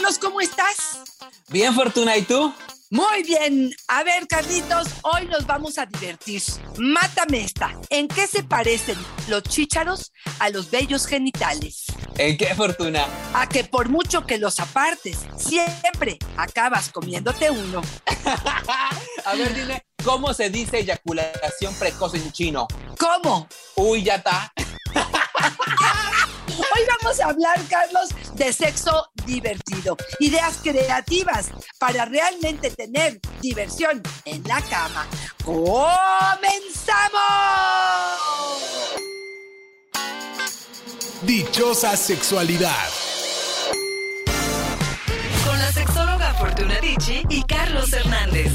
Carlos, ¿cómo estás? Bien, Fortuna, ¿y tú? Muy bien. A ver, Carlitos, hoy nos vamos a divertir. Mátame esta. ¿En qué se parecen los chícharos a los bellos genitales? ¿En qué, Fortuna? A que por mucho que los apartes, siempre acabas comiéndote uno. a ver, dime, ¿cómo se dice eyaculación precoz en chino? ¿Cómo? Uy, ya está. Hoy vamos a hablar, Carlos, de sexo divertido. Ideas creativas para realmente tener diversión en la cama. ¡Comenzamos! Dichosa sexualidad. Con la sexóloga Fortuna Dicci y Carlos Hernández.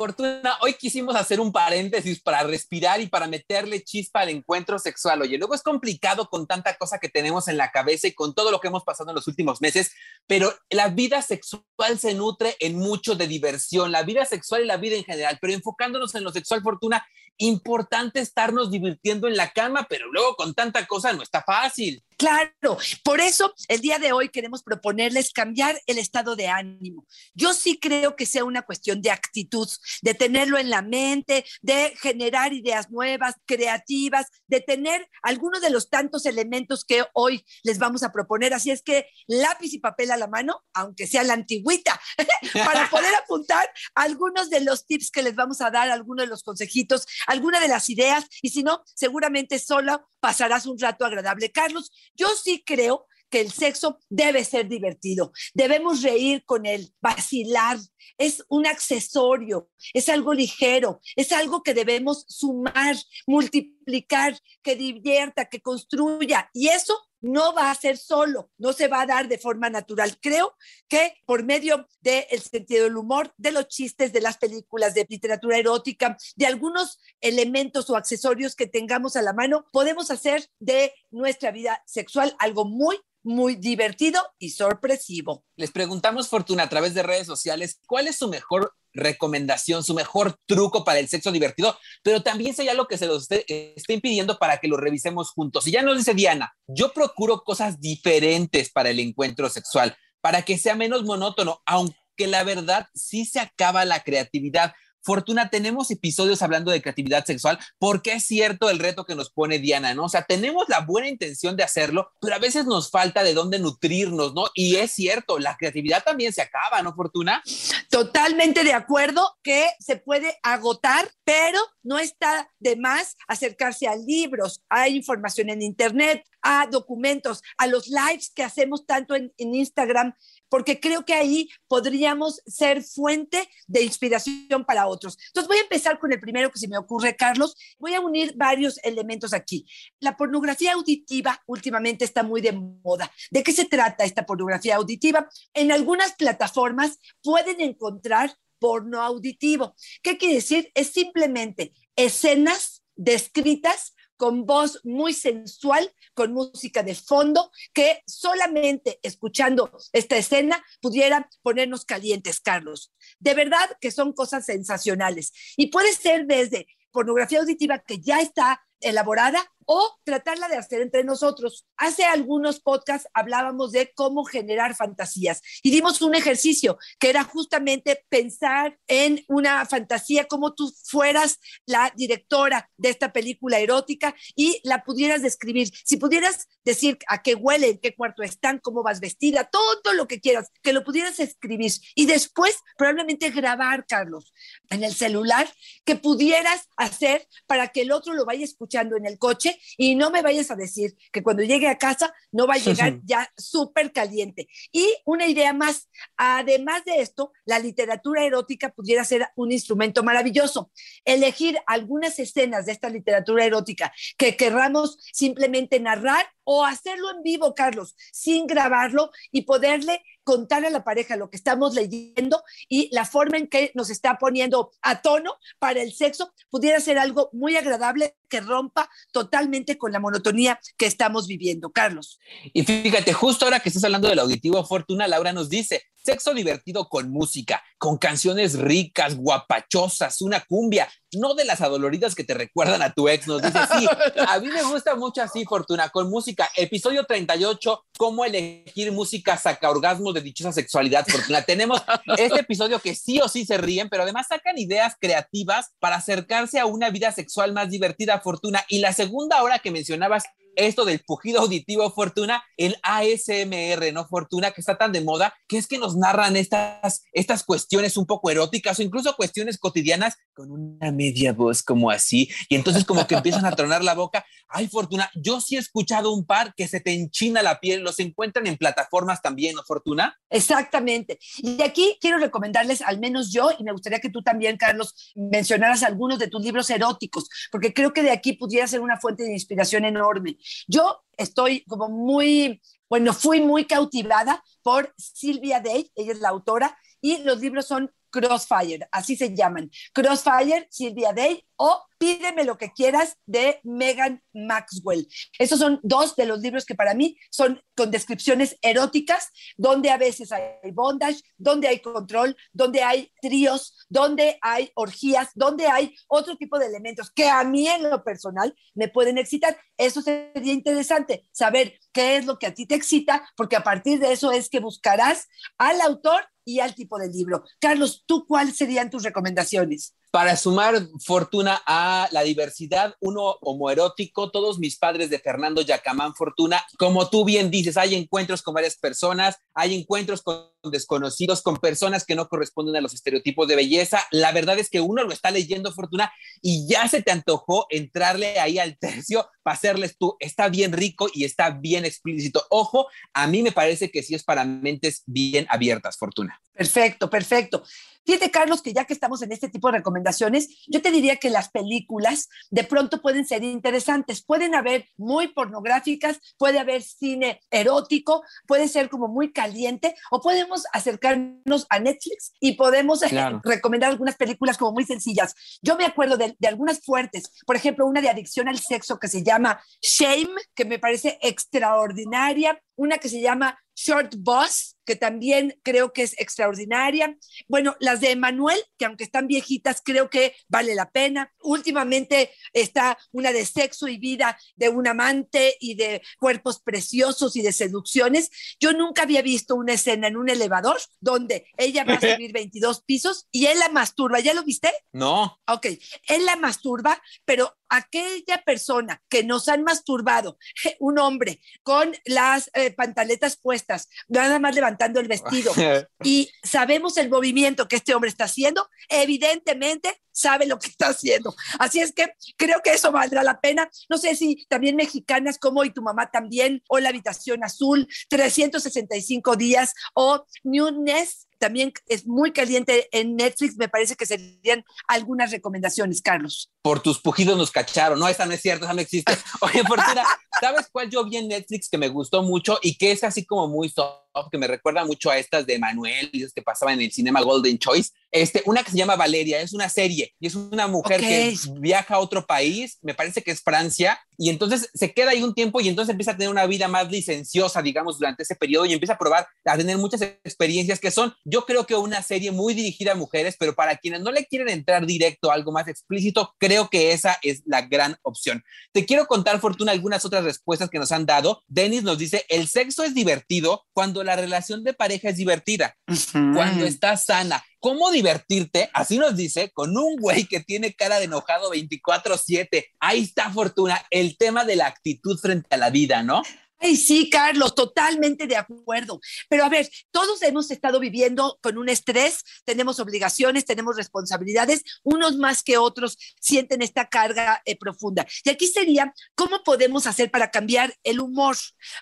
Fortuna, hoy quisimos hacer un paréntesis para respirar y para meterle chispa al encuentro sexual. Oye, luego es complicado con tanta cosa que tenemos en la cabeza y con todo lo que hemos pasado en los últimos meses, pero la vida sexual se nutre en mucho de diversión, la vida sexual y la vida en general, pero enfocándonos en lo sexual, Fortuna, importante estarnos divirtiendo en la cama, pero luego con tanta cosa no está fácil. Claro, por eso el día de hoy queremos proponerles cambiar el estado de ánimo. Yo sí creo que sea una cuestión de actitud, de tenerlo en la mente, de generar ideas nuevas, creativas, de tener algunos de los tantos elementos que hoy les vamos a proponer. Así es que lápiz y papel a la mano, aunque sea la antigüita, para poder apuntar algunos de los tips que les vamos a dar, algunos de los consejitos, algunas de las ideas, y si no, seguramente solo pasarás un rato agradable. Carlos, yo sí creo que el sexo debe ser divertido. Debemos reír con él, vacilar. Es un accesorio, es algo ligero, es algo que debemos sumar, multiplicar, que divierta, que construya. Y eso no va a ser solo, no se va a dar de forma natural. Creo que por medio del sentido del humor, de los chistes, de las películas, de literatura erótica, de algunos elementos o accesorios que tengamos a la mano, podemos hacer de nuestra vida sexual algo muy, muy divertido y sorpresivo. Les preguntamos, Fortuna, a través de redes sociales, ¿cuál es su mejor recomendación, su mejor truco para el sexo divertido? Pero también sería lo que se los esté, esté impidiendo para que lo revisemos juntos. Y ya nos dice Diana, yo procuro cosas diferentes para el encuentro sexual, para que sea menos monótono, aunque la verdad sí se acaba la creatividad. Fortuna, tenemos episodios hablando de creatividad sexual porque es cierto el reto que nos pone Diana, ¿no? O sea, tenemos la buena intención de hacerlo, pero a veces nos falta de dónde nutrirnos, ¿no? Y es cierto, la creatividad también se acaba, ¿no, Fortuna? Totalmente de acuerdo que se puede agotar, pero no está de más acercarse a libros, a información en Internet, a documentos, a los lives que hacemos tanto en, en Instagram porque creo que ahí podríamos ser fuente de inspiración para otros. Entonces voy a empezar con el primero que se me ocurre, Carlos. Voy a unir varios elementos aquí. La pornografía auditiva últimamente está muy de moda. ¿De qué se trata esta pornografía auditiva? En algunas plataformas pueden encontrar porno auditivo. ¿Qué quiere decir? Es simplemente escenas descritas con voz muy sensual, con música de fondo, que solamente escuchando esta escena pudiera ponernos calientes, Carlos. De verdad que son cosas sensacionales. Y puede ser desde pornografía auditiva que ya está elaborada o tratarla de hacer entre nosotros. Hace algunos podcasts hablábamos de cómo generar fantasías y dimos un ejercicio que era justamente pensar en una fantasía como tú fueras la directora de esta película erótica y la pudieras describir. Si pudieras decir a qué huele, en qué cuarto están, cómo vas vestida, todo lo que quieras, que lo pudieras escribir y después probablemente grabar, Carlos, en el celular, que pudieras hacer para que el otro lo vaya escuchando en el coche y no me vayas a decir que cuando llegue a casa no va a llegar ya súper caliente. Y una idea más, además de esto, la literatura erótica pudiera ser un instrumento maravilloso. Elegir algunas escenas de esta literatura erótica que querramos simplemente narrar o hacerlo en vivo, Carlos, sin grabarlo y poderle contar a la pareja lo que estamos leyendo y la forma en que nos está poniendo a tono para el sexo pudiera ser algo muy agradable que rompa totalmente con la monotonía que estamos viviendo, Carlos. Y fíjate, justo ahora que estás hablando del auditivo Fortuna, Laura nos dice, Sexo divertido con música, con canciones ricas, guapachosas, una cumbia, no de las adoloridas que te recuerdan a tu ex. Nos dice, sí, a mí me gusta mucho así, Fortuna, con música. Episodio 38, cómo elegir música saca orgasmos de dichosa sexualidad, Fortuna. Tenemos este episodio que sí o sí se ríen, pero además sacan ideas creativas para acercarse a una vida sexual más divertida, Fortuna. Y la segunda hora que mencionabas esto del pujido auditivo Fortuna, el ASMR, ¿no? Fortuna, que está tan de moda, que es que nos narran estas, estas cuestiones un poco eróticas o incluso cuestiones cotidianas con una media voz como así. Y entonces como que empiezan a tronar la boca. Ay, Fortuna, yo sí he escuchado un par que se te enchina la piel, los encuentran en plataformas también, ¿no, Fortuna? Exactamente. Y aquí quiero recomendarles, al menos yo, y me gustaría que tú también, Carlos, mencionaras algunos de tus libros eróticos, porque creo que de aquí pudiera ser una fuente de inspiración enorme. Yo estoy como muy, bueno, fui muy cautivada por Silvia Day, ella es la autora, y los libros son Crossfire, así se llaman. Crossfire, Silvia Day o Pídeme lo que quieras de Megan Maxwell. Esos son dos de los libros que para mí son con descripciones eróticas, donde a veces hay bondage, donde hay control, donde hay tríos, donde hay orgías, donde hay otro tipo de elementos que a mí en lo personal me pueden excitar. Eso sería interesante, saber qué es lo que a ti te excita, porque a partir de eso es que buscarás al autor y al tipo de libro. Carlos, ¿tú cuáles serían tus recomendaciones? Para sumar fortuna a la diversidad, uno homoerótico, todos mis padres de Fernando Yacamán Fortuna, como tú bien dices, hay encuentros con varias personas, hay encuentros con desconocidos, con personas que no corresponden a los estereotipos de belleza. La verdad es que uno lo está leyendo Fortuna y ya se te antojó entrarle ahí al tercio para hacerles tú, está bien rico y está bien explícito. Ojo, a mí me parece que sí es para mentes bien abiertas, Fortuna. Perfecto, perfecto. Fíjate, Carlos, que ya que estamos en este tipo de recomendaciones, yo te diría que las películas de pronto pueden ser interesantes. Pueden haber muy pornográficas, puede haber cine erótico, puede ser como muy caliente, o podemos acercarnos a Netflix y podemos eh, recomendar algunas películas como muy sencillas. Yo me acuerdo de, de algunas fuertes, por ejemplo, una de adicción al sexo que se llama Shame, que me parece extraordinaria, una que se llama Short Boss, que también creo que es extraordinaria. Bueno, las de Emanuel, que aunque están viejitas, creo que vale la pena. Últimamente está una de sexo y vida de un amante y de cuerpos preciosos y de seducciones. Yo nunca había visto una escena en un elevador donde ella va a subir 22 pisos y él la masturba. ¿Ya lo viste? No. Ok, él la masturba, pero aquella persona que nos han masturbado, un hombre con las eh, pantaletas puestas, nada más levantando el vestido, y sabemos el movimiento que este hombre está haciendo, evidentemente sabe lo que está haciendo. Así es que creo que eso valdrá la pena. No sé si también mexicanas como Y tu mamá también, o La habitación azul, 365 días, o Newness, también es muy caliente en Netflix, me parece que serían algunas recomendaciones, Carlos. Por tus pujidos nos cacharon, no, esa no es cierta, esa no existe. Oye, Fortuna, ¿sabes cuál yo vi en Netflix que me gustó mucho y que es así como muy soft, que me recuerda mucho a estas de Manuel y que pasaban en el cinema Golden Choice? Este, una que se llama Valeria, es una serie y es una mujer que viaja a otro país, me parece que es Francia, y entonces se queda ahí un tiempo y entonces empieza a tener una vida más licenciosa, digamos, durante ese periodo y empieza a probar, a tener muchas experiencias que son, yo creo que una serie muy dirigida a mujeres, pero para quienes no le quieren entrar directo a algo más explícito, creo que esa es la gran opción. Te quiero contar, Fortuna, algunas otras respuestas que nos han dado. Denis nos dice, el sexo es divertido cuando la relación de pareja es divertida, cuando está sana, ¿Cómo divertirte? Así nos dice, con un güey que tiene cara de enojado 24/7. Ahí está Fortuna, el tema de la actitud frente a la vida, ¿no? Ay, sí, Carlos, totalmente de acuerdo. Pero a ver, todos hemos estado viviendo con un estrés, tenemos obligaciones, tenemos responsabilidades, unos más que otros sienten esta carga eh, profunda. Y aquí sería, ¿cómo podemos hacer para cambiar el humor?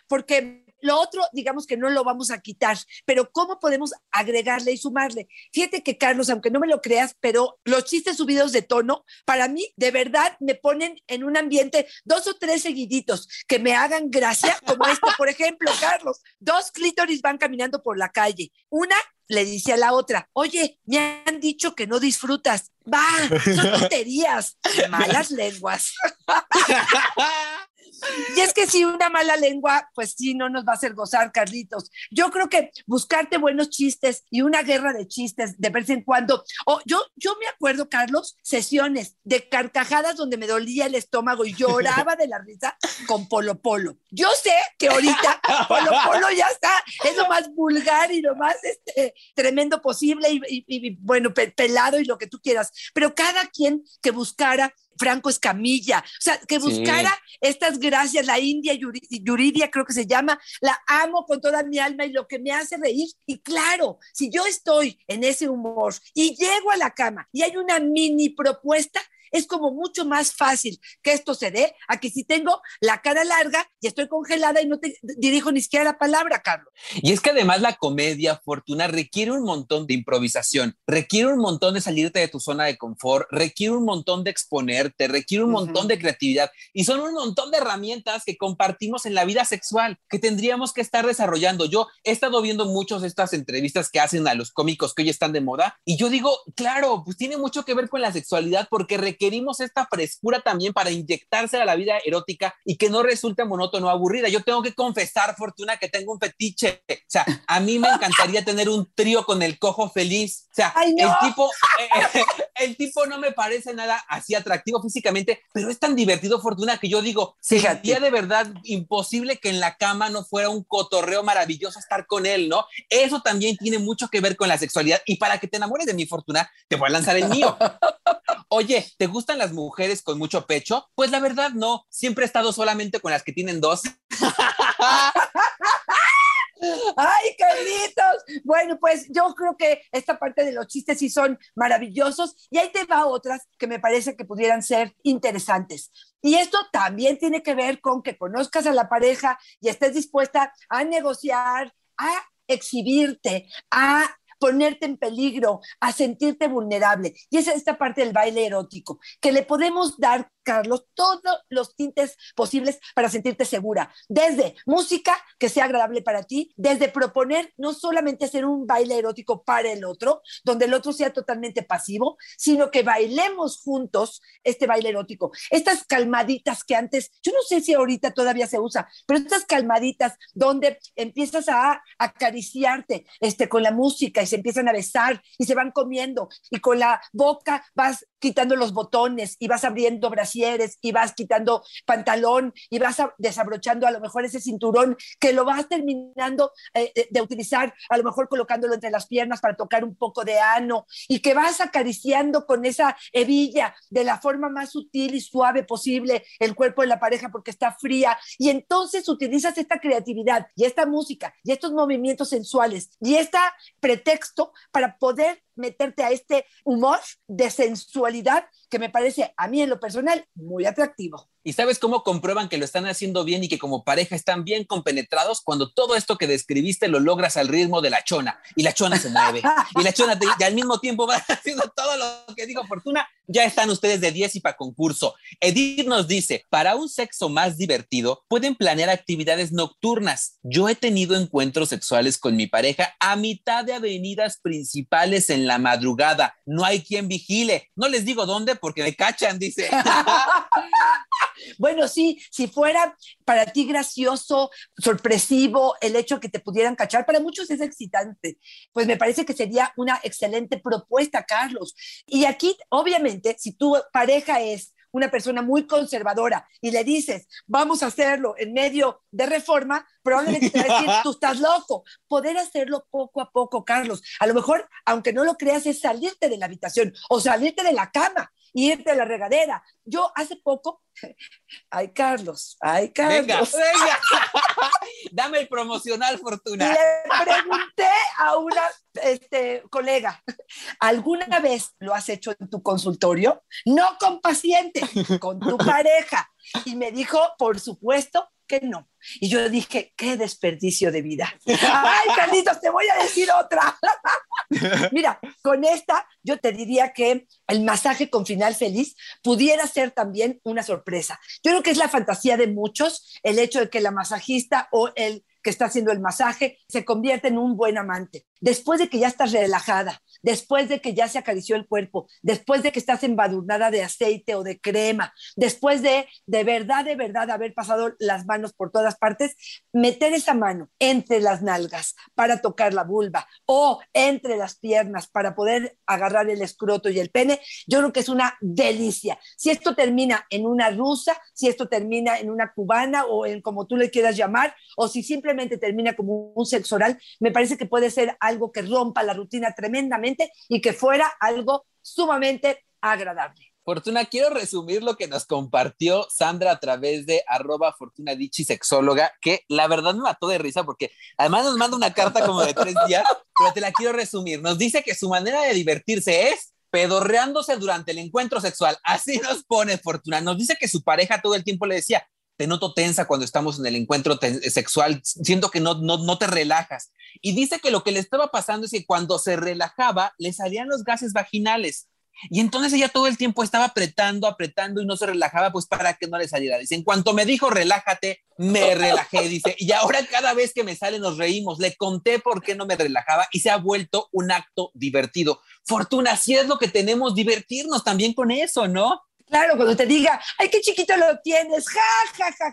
Porque lo otro, digamos que no lo vamos a quitar, pero ¿cómo podemos agregarle y sumarle? Fíjate que, Carlos, aunque no me lo creas, pero los chistes subidos de tono, para mí, de verdad, me ponen en un ambiente dos o tres seguiditos que me hagan gracia, como esto, por ejemplo, Carlos, dos clítoris van caminando por la calle. Una le dice a la otra, oye, me han dicho que no disfrutas. Va, son tonterías, malas lenguas. y es que si una mala lengua, pues sí, no nos va a hacer gozar, Carlitos. Yo creo que buscarte buenos chistes y una guerra de chistes de vez en cuando. O yo, yo me acuerdo, Carlos, sesiones de carcajadas donde me dolía el estómago y lloraba de la risa con Polo Polo. Yo sé que ahorita Polo Polo ya está, es lo más vulgar y lo más este, tremendo posible y, y bueno, pelado y lo que tú quieras, pero cada quien que buscara Franco Escamilla, o sea, que buscara estas gracias, la India Yuridia creo que se llama, la amo con toda mi alma y lo que me hace reír. Y claro, si yo estoy en ese humor y llego a la cama y hay una mini propuesta, es como mucho más fácil que esto se dé a que si tengo la cara larga y estoy congelada y no te dirijo ni siquiera la palabra, Carlos. Y es que además la comedia, Fortuna, requiere un montón de improvisación, requiere un montón de salirte de tu zona de confort, requiere un montón de exponerte, requiere un montón de creatividad y son un montón de herramientas que compartimos en la vida sexual que tendríamos que estar desarrollando. Yo he estado viendo muchas de estas entrevistas que hacen a los cómicos que hoy están de moda y yo digo, claro, pues tiene mucho que ver con la sexualidad porque requiere requerimos esta frescura también para inyectarse a la vida erótica y que no resulte monótono o aburrida. Yo tengo que confesar, Fortuna, que tengo un fetiche. O sea, a mí me encantaría tener un trío con el cojo feliz. O sea, el, tipo, eh, el tipo no me parece nada así atractivo físicamente, pero es tan divertido, Fortuna, que yo digo, sería de verdad imposible que en la cama no fuera un cotorreo maravilloso estar con él, ¿no? Eso también tiene mucho que ver con la sexualidad y para que te enamores de mi Fortuna, te voy a lanzar el mío. Oye, ¿te gustan las mujeres con mucho pecho? Pues la verdad no, siempre he estado solamente con las que tienen dos. ¡Ay, Carlitos! Bueno, pues yo creo que esta parte de los chistes sí son maravillosos y ahí te va otras que me parece que pudieran ser interesantes. Y esto también tiene que ver con que conozcas a la pareja y estés dispuesta a negociar, a exhibirte, a ponerte en peligro, a sentirte vulnerable. Y es esta parte del baile erótico, que le podemos dar Carlos, todos los tintes posibles para sentirte segura. Desde música que sea agradable para ti, desde proponer no solamente hacer un baile erótico para el otro, donde el otro sea totalmente pasivo, sino que bailemos juntos este baile erótico. Estas calmaditas que antes, yo no sé si ahorita todavía se usa, pero estas calmaditas donde empiezas a acariciarte este, con la música y se empiezan a besar y se van comiendo y con la boca vas quitando los botones y vas abriendo y vas quitando pantalón y vas desabrochando a lo mejor ese cinturón que lo vas terminando eh, de utilizar, a lo mejor colocándolo entre las piernas para tocar un poco de ano y que vas acariciando con esa hebilla de la forma más sutil y suave posible el cuerpo de la pareja porque está fría. Y entonces utilizas esta creatividad y esta música y estos movimientos sensuales y este pretexto para poder meterte a este humor de sensualidad que me parece a mí en lo personal muy atractivo. ¿Y sabes cómo comprueban que lo están haciendo bien y que como pareja están bien compenetrados? Cuando todo esto que describiste lo logras al ritmo de la chona y la chona se mueve y la chona y al mismo tiempo va haciendo todo lo que dijo Fortuna. Ya están ustedes de 10 y para concurso. Edith nos dice, para un sexo más divertido pueden planear actividades nocturnas. Yo he tenido encuentros sexuales con mi pareja a mitad de avenidas principales en la madrugada. No hay quien vigile. No les digo dónde porque me cachan, dice. Bueno, sí, si fuera para ti gracioso, sorpresivo, el hecho que te pudieran cachar, para muchos es excitante. Pues me parece que sería una excelente propuesta, Carlos. Y aquí, obviamente, si tu pareja es una persona muy conservadora y le dices, vamos a hacerlo en medio de reforma, probablemente te va a decir, tú estás loco. Poder hacerlo poco a poco, Carlos. A lo mejor, aunque no lo creas, es salirte de la habitación o salirte de la cama irte a la regadera. Yo hace poco, ay Carlos, ay Carlos. Venga, venga. Dame el promocional, Fortuna. Le pregunté a una este, colega, ¿alguna vez lo has hecho en tu consultorio? No con paciente, con tu pareja. Y me dijo, por supuesto, que no. Y yo dije, qué desperdicio de vida. Ay, Carlitos, te voy a decir otra. Mira, con esta yo te diría que el masaje con final feliz pudiera ser también una sorpresa. Yo creo que es la fantasía de muchos el hecho de que la masajista o el que está haciendo el masaje se convierta en un buen amante. después de que ya estás relajada, después de que ya se acarició el cuerpo, después de que estás embadurnada de aceite o de crema, después de de verdad, de verdad haber pasado las manos por todas partes, meter esa mano entre las nalgas para tocar la vulva o entre las piernas para poder agarrar el escroto y el pene, yo creo que es una delicia. Si esto termina en una rusa, si esto termina en una cubana o en como tú le quieras llamar, o si simplemente termina como un sexo oral, me parece que puede ser algo que rompa la rutina tremendamente y que fuera algo sumamente agradable. Fortuna, quiero resumir lo que nos compartió Sandra a través de arroba Fortuna Dichi Sexóloga, que la verdad me mató de risa porque además nos manda una carta como de tres días, pero te la quiero resumir. Nos dice que su manera de divertirse es pedorreándose durante el encuentro sexual. Así nos pone Fortuna. Nos dice que su pareja todo el tiempo le decía, te noto tensa cuando estamos en el encuentro sexual, siento que no, no, no te relajas. Y dice que lo que le estaba pasando es que cuando se relajaba, le salían los gases vaginales. Y entonces ella todo el tiempo estaba apretando, apretando y no se relajaba, pues para que no le saliera. Dice, en cuanto me dijo relájate, me relajé, dice, y ahora cada vez que me sale nos reímos. Le conté por qué no me relajaba y se ha vuelto un acto divertido. Fortuna, si es lo que tenemos, divertirnos también con eso, ¿no? Claro, cuando te diga, ay, qué chiquito lo tienes, ja, ja, ja.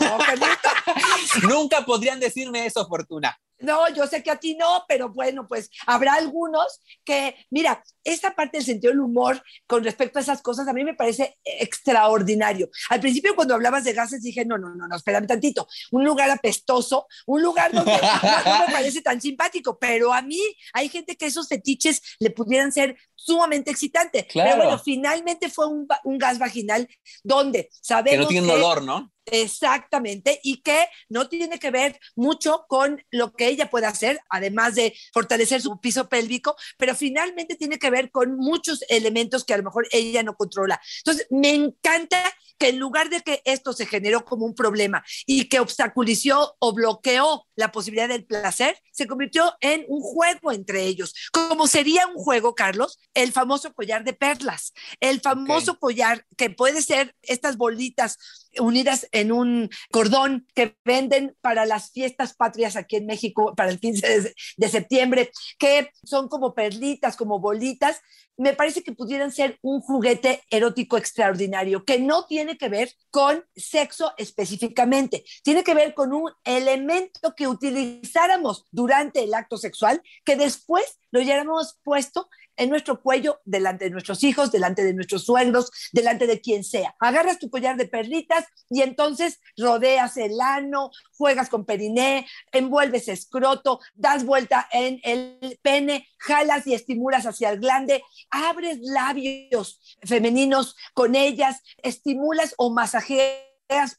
No, Nunca podrían decirme eso, Fortuna. No, yo sé que a ti no, pero bueno, pues habrá algunos que, mira, esta parte del sentido del humor con respecto a esas cosas a mí me parece extraordinario. Al principio cuando hablabas de gases dije, no, no, no, no, espérame tantito, un lugar apestoso, un lugar donde no, me parece tan simpático, pero a mí hay gente que esos fetiches le pudieran ser sumamente excitantes. Pero bueno, finalmente fue un, un gas vaginal donde sabemos que no tiene dolor, ¿no? Exactamente, y que no tiene que ver mucho con lo que ella puede hacer, además de fortalecer su piso pélvico, pero finalmente tiene que ver con muchos elementos que a lo mejor ella no controla. Entonces, me encanta que en lugar de que esto se generó como un problema y que obstaculizó o bloqueó la posibilidad del placer, se convirtió en un juego entre ellos. Como sería un juego, Carlos, el famoso collar de perlas, el famoso collar que puede ser estas bolitas unidas en un cordón que venden para las fiestas patrias aquí en México para el 15 de, septiembre, que son como perlitas, como bolitas, me parece que pudieran ser un juguete erótico extraordinario, que no tiene que ver con sexo específicamente, tiene que ver con un elemento que utilizáramos durante el acto sexual, que después lo hayáramos puesto en nuestro cuello, delante de nuestros hijos, delante de nuestros suegros, delante de quien sea. Agarras tu collar de perlitas y entonces rodeas el ano, juegas con periné, envuelves escroto, das vuelta en el pene, jalas y estimulas hacia el glande, abres labios femeninos con ellas, estimulas o masajeas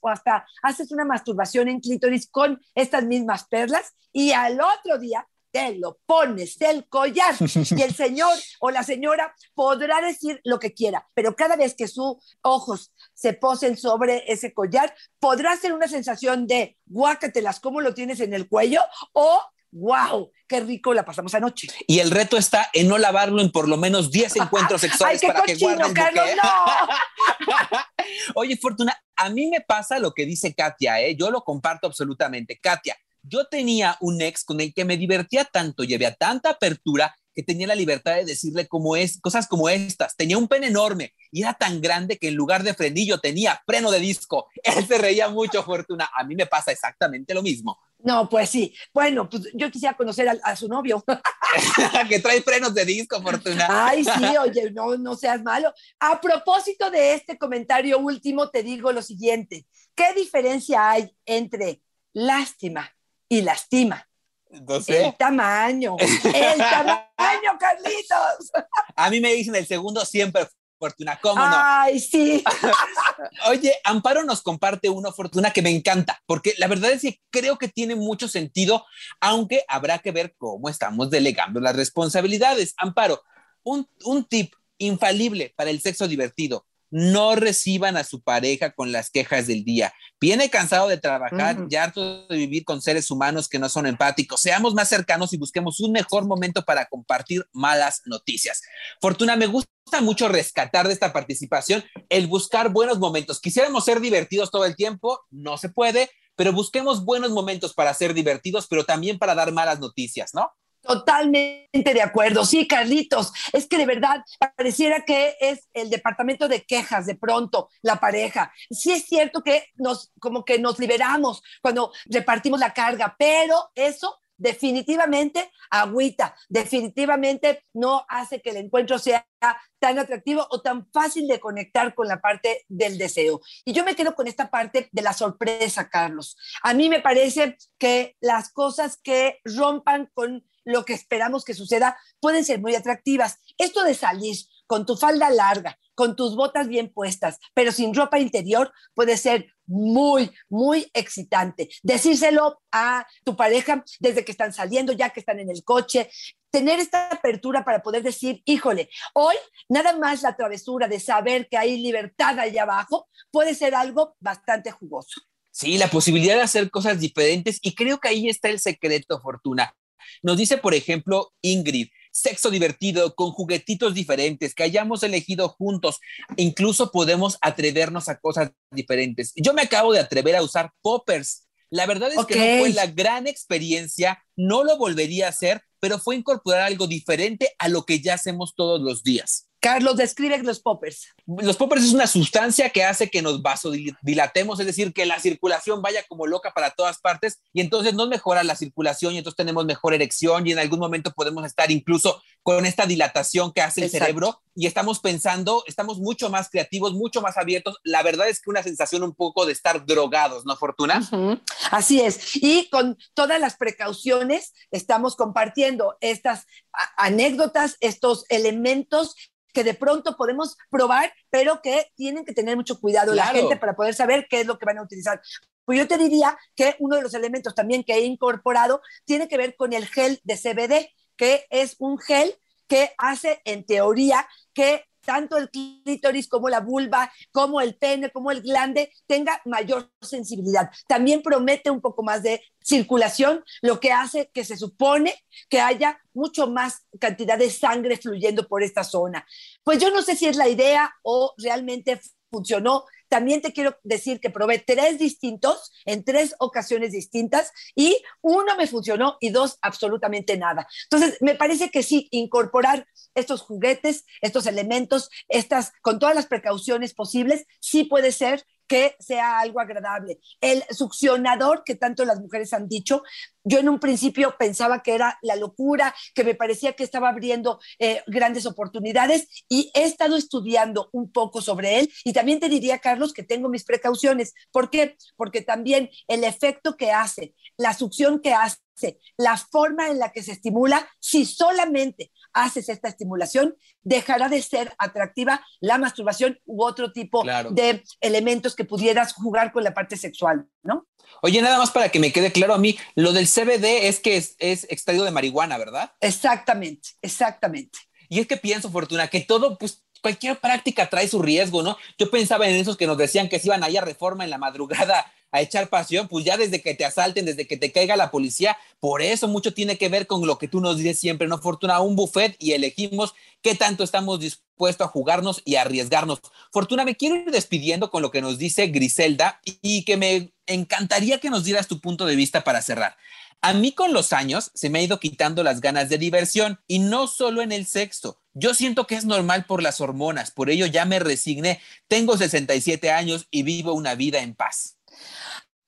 o hasta haces una masturbación en clítoris con estas mismas perlas y al otro día te lo pones del collar y el señor o la señora podrá decir lo que quiera, pero cada vez que sus ojos se posen sobre ese collar, podrá ser una sensación de guácatelas, ¿cómo lo tienes en el cuello? O wow, qué rico la pasamos anoche. Y el reto está en no lavarlo en por lo menos 10 encuentros sexuales para que guarden Carlos, no. Oye, Fortuna, a mí me pasa lo que dice Katia, ¿eh? yo lo comparto absolutamente. Katia, yo tenía un ex con el que me divertía tanto y había tanta apertura que tenía la libertad de decirle como es, cosas como estas. Tenía un pene enorme y era tan grande que en lugar de frenillo tenía freno de disco. Él se reía mucho, Fortuna. A mí me pasa exactamente lo mismo. No, pues sí. Bueno, pues yo quisiera conocer a, su novio. que trae frenos de disco, Fortuna. Ay, sí, oye, no, no seas malo. A propósito de este comentario último, te digo lo siguiente. ¿Qué diferencia hay entre lástima y lastima. El tamaño, el tamaño, Carlitos. A mí me dicen el segundo siempre, Fortuna, ¿cómo no? Ay, sí. Oye, Amparo nos comparte una Fortuna, que me encanta, porque la verdad es que creo que tiene mucho sentido, aunque habrá que ver cómo estamos delegando las responsabilidades. Amparo, un, un tip infalible para el sexo divertido no reciban a su pareja con las quejas del día. Viene cansado de trabajar, ya harto de vivir con seres humanos que no son empáticos. Seamos más cercanos y busquemos un mejor momento para compartir malas noticias. Fortuna, me gusta mucho rescatar de esta participación el buscar buenos momentos. Quisiéramos ser divertidos todo el tiempo, no se puede, pero busquemos buenos momentos para ser divertidos, pero también para dar malas noticias, ¿no? Totalmente de acuerdo. Sí, Carlitos, es que de verdad pareciera que es el departamento de quejas de pronto la pareja. Sí es cierto que nos como que nos liberamos cuando repartimos la carga, pero eso definitivamente agüita, definitivamente no hace que el encuentro sea tan atractivo o tan fácil de conectar con la parte del deseo. Y yo me quedo con esta parte de la sorpresa, Carlos. A mí me parece que las cosas que rompan con lo que esperamos que suceda pueden ser muy atractivas. Esto de salir con tu falda larga, con tus botas bien puestas, pero sin ropa interior, puede ser muy, muy excitante. Decírselo a tu pareja desde que están saliendo, ya que están en el coche, tener esta apertura para poder decir, híjole, hoy nada más la travesura de saber que hay libertad allá abajo puede ser algo bastante jugoso. Sí, la posibilidad de hacer cosas diferentes y creo que ahí está el secreto, Fortuna. Nos dice, por ejemplo, Ingrid, sexo divertido, con juguetitos diferentes, que hayamos elegido juntos. Incluso podemos atrevernos a cosas diferentes. Yo me acabo de atrever a usar poppers. La verdad es que no fue la gran experiencia, no lo volvería a hacer, pero fue incorporar algo diferente a lo que ya hacemos todos los días. Carlos, describe los poppers. Los poppers es una sustancia que hace que nos vasodilatemos, es decir, que la circulación vaya como loca para todas partes y entonces nos mejora la circulación y entonces tenemos mejor erección y en algún momento podemos estar incluso con esta dilatación que hace el cerebro y estamos pensando, estamos mucho más creativos, mucho más abiertos. La verdad es que una sensación un poco de estar drogados, ¿no, Fortuna? Así es. Y con todas las precauciones estamos compartiendo estas anécdotas, estos elementos que de pronto podemos probar, pero que tienen que tener mucho cuidado la gente para poder saber qué es lo que van a utilizar. Pues yo te diría que uno de los elementos también que he incorporado tiene que ver con el gel de CBD, que es un gel que hace en teoría que tanto el clítoris como la vulva, como el pene, como el glande tenga mayor sensibilidad. También promete un poco más de circulación, lo que hace que se supone que haya mucho más cantidad de sangre fluyendo por esta zona. Pues yo no sé si es la idea o realmente funcionó. También te quiero decir que probé tres distintos en tres ocasiones distintas y uno me funcionó y dos absolutamente nada. Entonces, me parece que sí, incorporar estos juguetes, estos elementos, estas, con todas las precauciones posibles, sí puede ser que sea algo agradable. El succionador que tanto las mujeres han dicho, yo en un principio pensaba que era la locura, que me parecía que estaba abriendo eh, grandes oportunidades y he estado estudiando un poco sobre él y también te diría, Carlos, que tengo mis precauciones. ¿Por qué? Porque también el efecto que hace, la succión que hace, la forma en la que se estimula, si solamente haces esta estimulación, dejará de ser atractiva la masturbación u otro tipo de elementos que pudieras jugar con la parte sexual, ¿no? Oye, nada más para que me quede claro a mí, lo del CBD es que es, es extraído de marihuana, ¿verdad? Exactamente, exactamente. Y es que pienso, Fortuna, que todo, pues cualquier práctica trae su riesgo, ¿no? Yo pensaba en esos que nos decían que se iban ahí a reforma en la madrugada a echar pasión, pues ya desde que te asalten, desde que te caiga la policía, por eso mucho tiene que ver con lo que tú nos dices siempre, ¿no? Fortuna, un buffet y elegimos qué tanto estamos dispuestos a jugarnos y arriesgarnos. Fortuna, me quiero ir despidiendo con lo que nos dice Griselda y que me encantaría que nos dieras tu punto de vista para cerrar. A mí con los años se me ha ido quitando las ganas de diversión y no solo en el sexo. Yo siento que es normal por las hormonas, por ello ya me resigné. Tengo 67 años y vivo una vida en paz.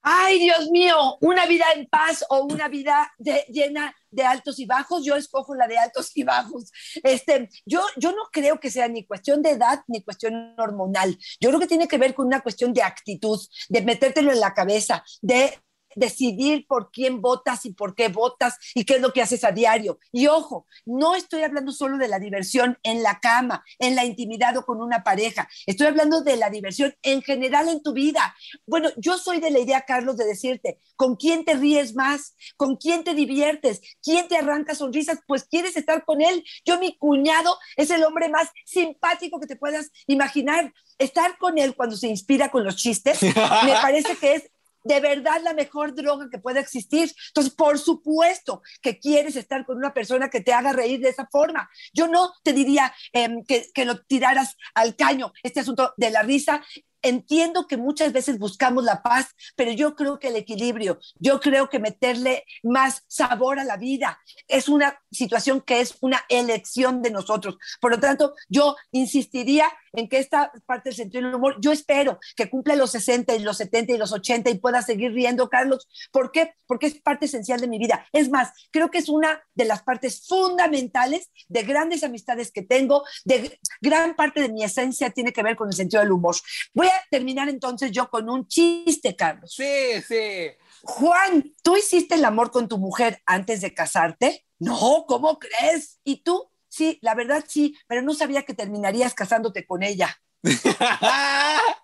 Ay, Dios mío, una vida en paz o una vida llena de altos y bajos, yo escojo la de altos y bajos. Este, yo, yo no creo que sea ni cuestión de edad ni cuestión hormonal. Yo creo que tiene que ver con una cuestión de actitud, de metértelo en la cabeza, de decidir por quién votas y por qué votas y qué es lo que haces a diario. Y ojo, no estoy hablando solo de la diversión en la cama, en la intimidad o con una pareja. Estoy hablando de la diversión en general en tu vida. Bueno, yo soy de la idea, Carlos, de decirte, ¿con quién te ríes más? ¿Con quién te diviertes? ¿Quién te arranca sonrisas? Pues quieres estar con él. Yo, mi cuñado, es el hombre más simpático que te puedas imaginar. Estar con él cuando se inspira con los chistes, me parece que es de verdad la mejor droga que puede existir. Entonces, por supuesto que quieres estar con una persona que te haga reír de esa forma. Yo no te diría em, que, que, lo tiraras al caño, este asunto de la risa. Entiendo que muchas veces buscamos la paz, pero yo creo que el equilibrio, yo creo que meterle más sabor a la vida es una situación que es una elección de nosotros. Por lo tanto, yo insistiría en que esta parte del sentido del humor, yo espero que cumpla los 60 y los 70 y los 80 y pueda seguir riendo, Carlos. ¿Por qué? Porque es parte esencial de mi vida. Es más, creo que es una de las partes fundamentales de grandes amistades que tengo, de gran parte de mi esencia tiene que ver con el sentido del humor. Voy a terminar entonces yo con un chiste, Carlos. Sí, sí. Juan, ¿tú hiciste el amor con tu mujer antes de casarte? No, ¿cómo crees? ¿Y tú? Sí, la verdad sí, pero no sabía que terminarías casándote con ella.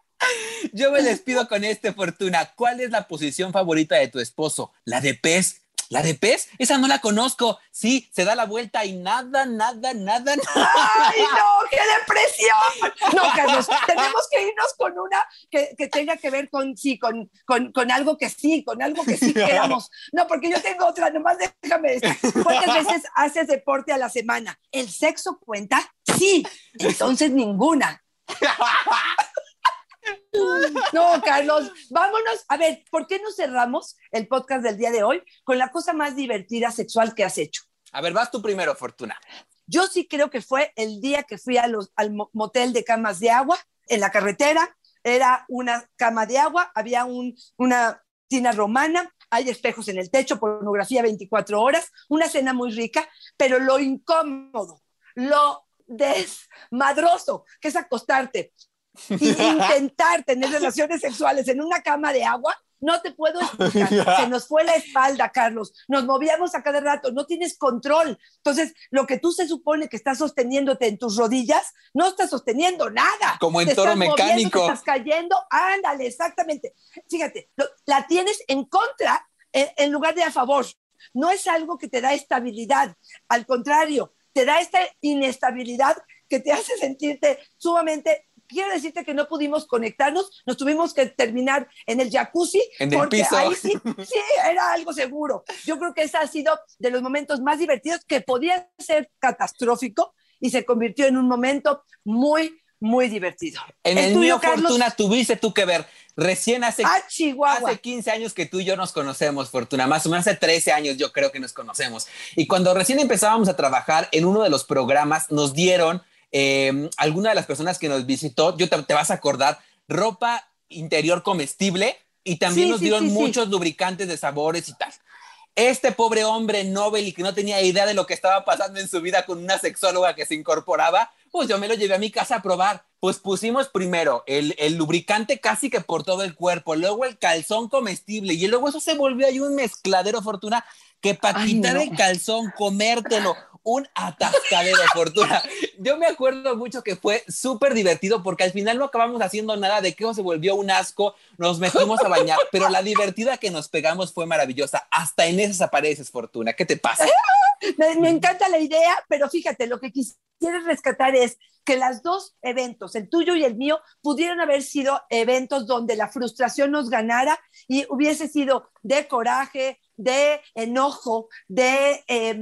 Yo me despido con este, Fortuna. ¿Cuál es la posición favorita de tu esposo? ¿La de pez? ¿La de pez? Esa no la conozco. Sí, se da la vuelta y nada, nada, nada, nada. ¡Ay, no! ¡Qué depresión! No, Carlos, tenemos que irnos con una que, que tenga que ver con, sí, con, con, con, algo que sí, con algo que sí queramos. No, porque yo tengo otra, nomás déjame. ¿Cuántas veces haces deporte a la semana? ¿El sexo cuenta? Sí, entonces ninguna. No, Carlos, vámonos. A ver, ¿por qué no cerramos el podcast del día de hoy con la cosa más divertida sexual que has hecho? A ver, vas tú primero, Fortuna. Yo sí creo que fue el día que fui a los, al motel de camas de agua en la carretera. Era una cama de agua, había un, una tina romana, hay espejos en el techo, pornografía 24 horas, una cena muy rica, pero lo incómodo, lo desmadroso, que es acostarte y intentar tener relaciones sexuales en una cama de agua, no te puedo explicar. Se nos fue la espalda, Carlos. Nos movíamos a cada rato. No tienes control. Entonces, lo que tú se supone que estás sosteniéndote en tus rodillas, no estás sosteniendo nada. Como en toro mecánico. estás cayendo. Ándale, exactamente. Fíjate, la tienes en contra en, en lugar de a favor. No es algo que te da estabilidad. Al contrario, te da esta inestabilidad que te hace sentirte sumamente quiero decirte que no pudimos conectarnos, nos tuvimos que terminar en el jacuzzi. En el porque piso. Ahí sí, sí, era algo seguro. Yo creo que ese ha sido de los momentos más divertidos que podía ser catastrófico y se convirtió en un momento muy, muy divertido. En el, mío, Fortuna, tuviste tú que ver. Recién hace, ah, hace 15 años que tú y yo nos conocemos, Fortuna, más o menos hace 13 años yo creo que nos conocemos. Y cuando recién empezábamos a trabajar en uno de los programas, nos dieron eh, alguna de las personas que nos visitó, yo te, te, vas a acordar, ropa interior comestible y también Sí, nos dieron sí, sí. muchos lubricantes de sabores y tal. Este pobre hombre Nobel y que no tenía idea de lo que estaba pasando en su vida con una sexóloga que se incorporaba, pues yo me lo llevé a mi casa a probar. Pues pusimos primero el, el lubricante casi que por todo el cuerpo, luego el calzón comestible y luego eso se volvió ahí un mezcladero, Fortuna, que quitar no. el calzón, comértelo, un atascadero, Fortuna. Yo me acuerdo mucho que fue súper divertido porque al final no acabamos haciendo nada de que eso se volvió un asco, nos metimos a bañar, pero la divertida que nos pegamos fue maravillosa. Hasta en esas apareces, Fortuna. ¿Qué te pasa? Me, me encanta la idea, pero fíjate, lo que quisiera rescatar es que los dos eventos, el tuyo y el mío, pudieron haber sido eventos donde la frustración nos ganara y hubiese sido de coraje, de enojo, de, eh,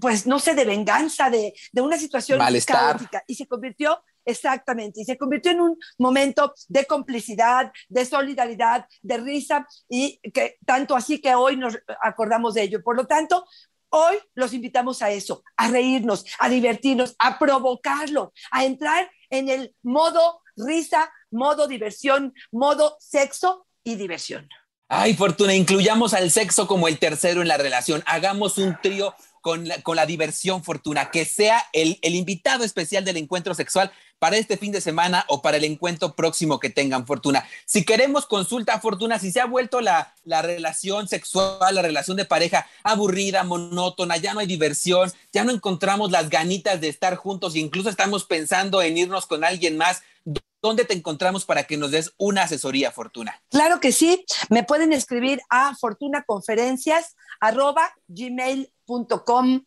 pues no sé, de venganza, de, de una situación caótica. Y se convirtió Exactamente, y se convirtió en un momento de complicidad, de solidaridad, de risa, y que tanto así que hoy nos acordamos de ello. Por lo tanto, hoy los invitamos a eso, a reírnos, a divertirnos, a provocarlo, a entrar en el modo risa, modo diversión, modo sexo y diversión. Ay, Fortuna, incluyamos al sexo como el tercero en la relación. Hagamos un trío con la, con la diversión, Fortuna, que sea el, el invitado especial del encuentro sexual para este fin de semana o para el encuentro próximo que tengan, Fortuna. Si queremos consulta, Fortuna, si se ha vuelto la, la relación sexual, la relación de pareja aburrida, monótona, ya no hay diversión, ya no encontramos las ganitas de estar juntos incluso estamos pensando en irnos con alguien más, ¿dónde te encontramos para que nos des una asesoría, Fortuna? Claro que sí, me pueden escribir a fortunaconferencias.gmail.com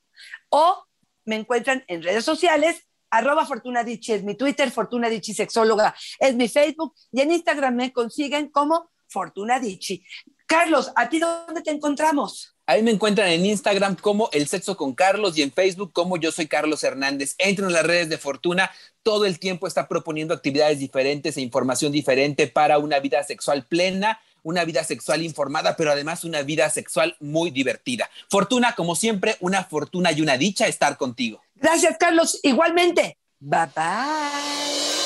o me encuentran en redes sociales arroba Fortuna es mi Twitter, Fortuna Sexóloga es mi Facebook y en Instagram me consiguen como Fortuna Dichi. Carlos, ¿a ti dónde te encontramos? Ahí me encuentran en Instagram como El Sexo con Carlos y en Facebook como Yo Soy Carlos Hernández. Entren en las redes de Fortuna. Todo el tiempo está proponiendo actividades diferentes e información diferente para una vida sexual plena, una vida sexual informada, pero además una vida sexual muy divertida. Fortuna, como siempre, una fortuna y una dicha estar contigo. Gracias, Carlos. Igualmente. Bye bye.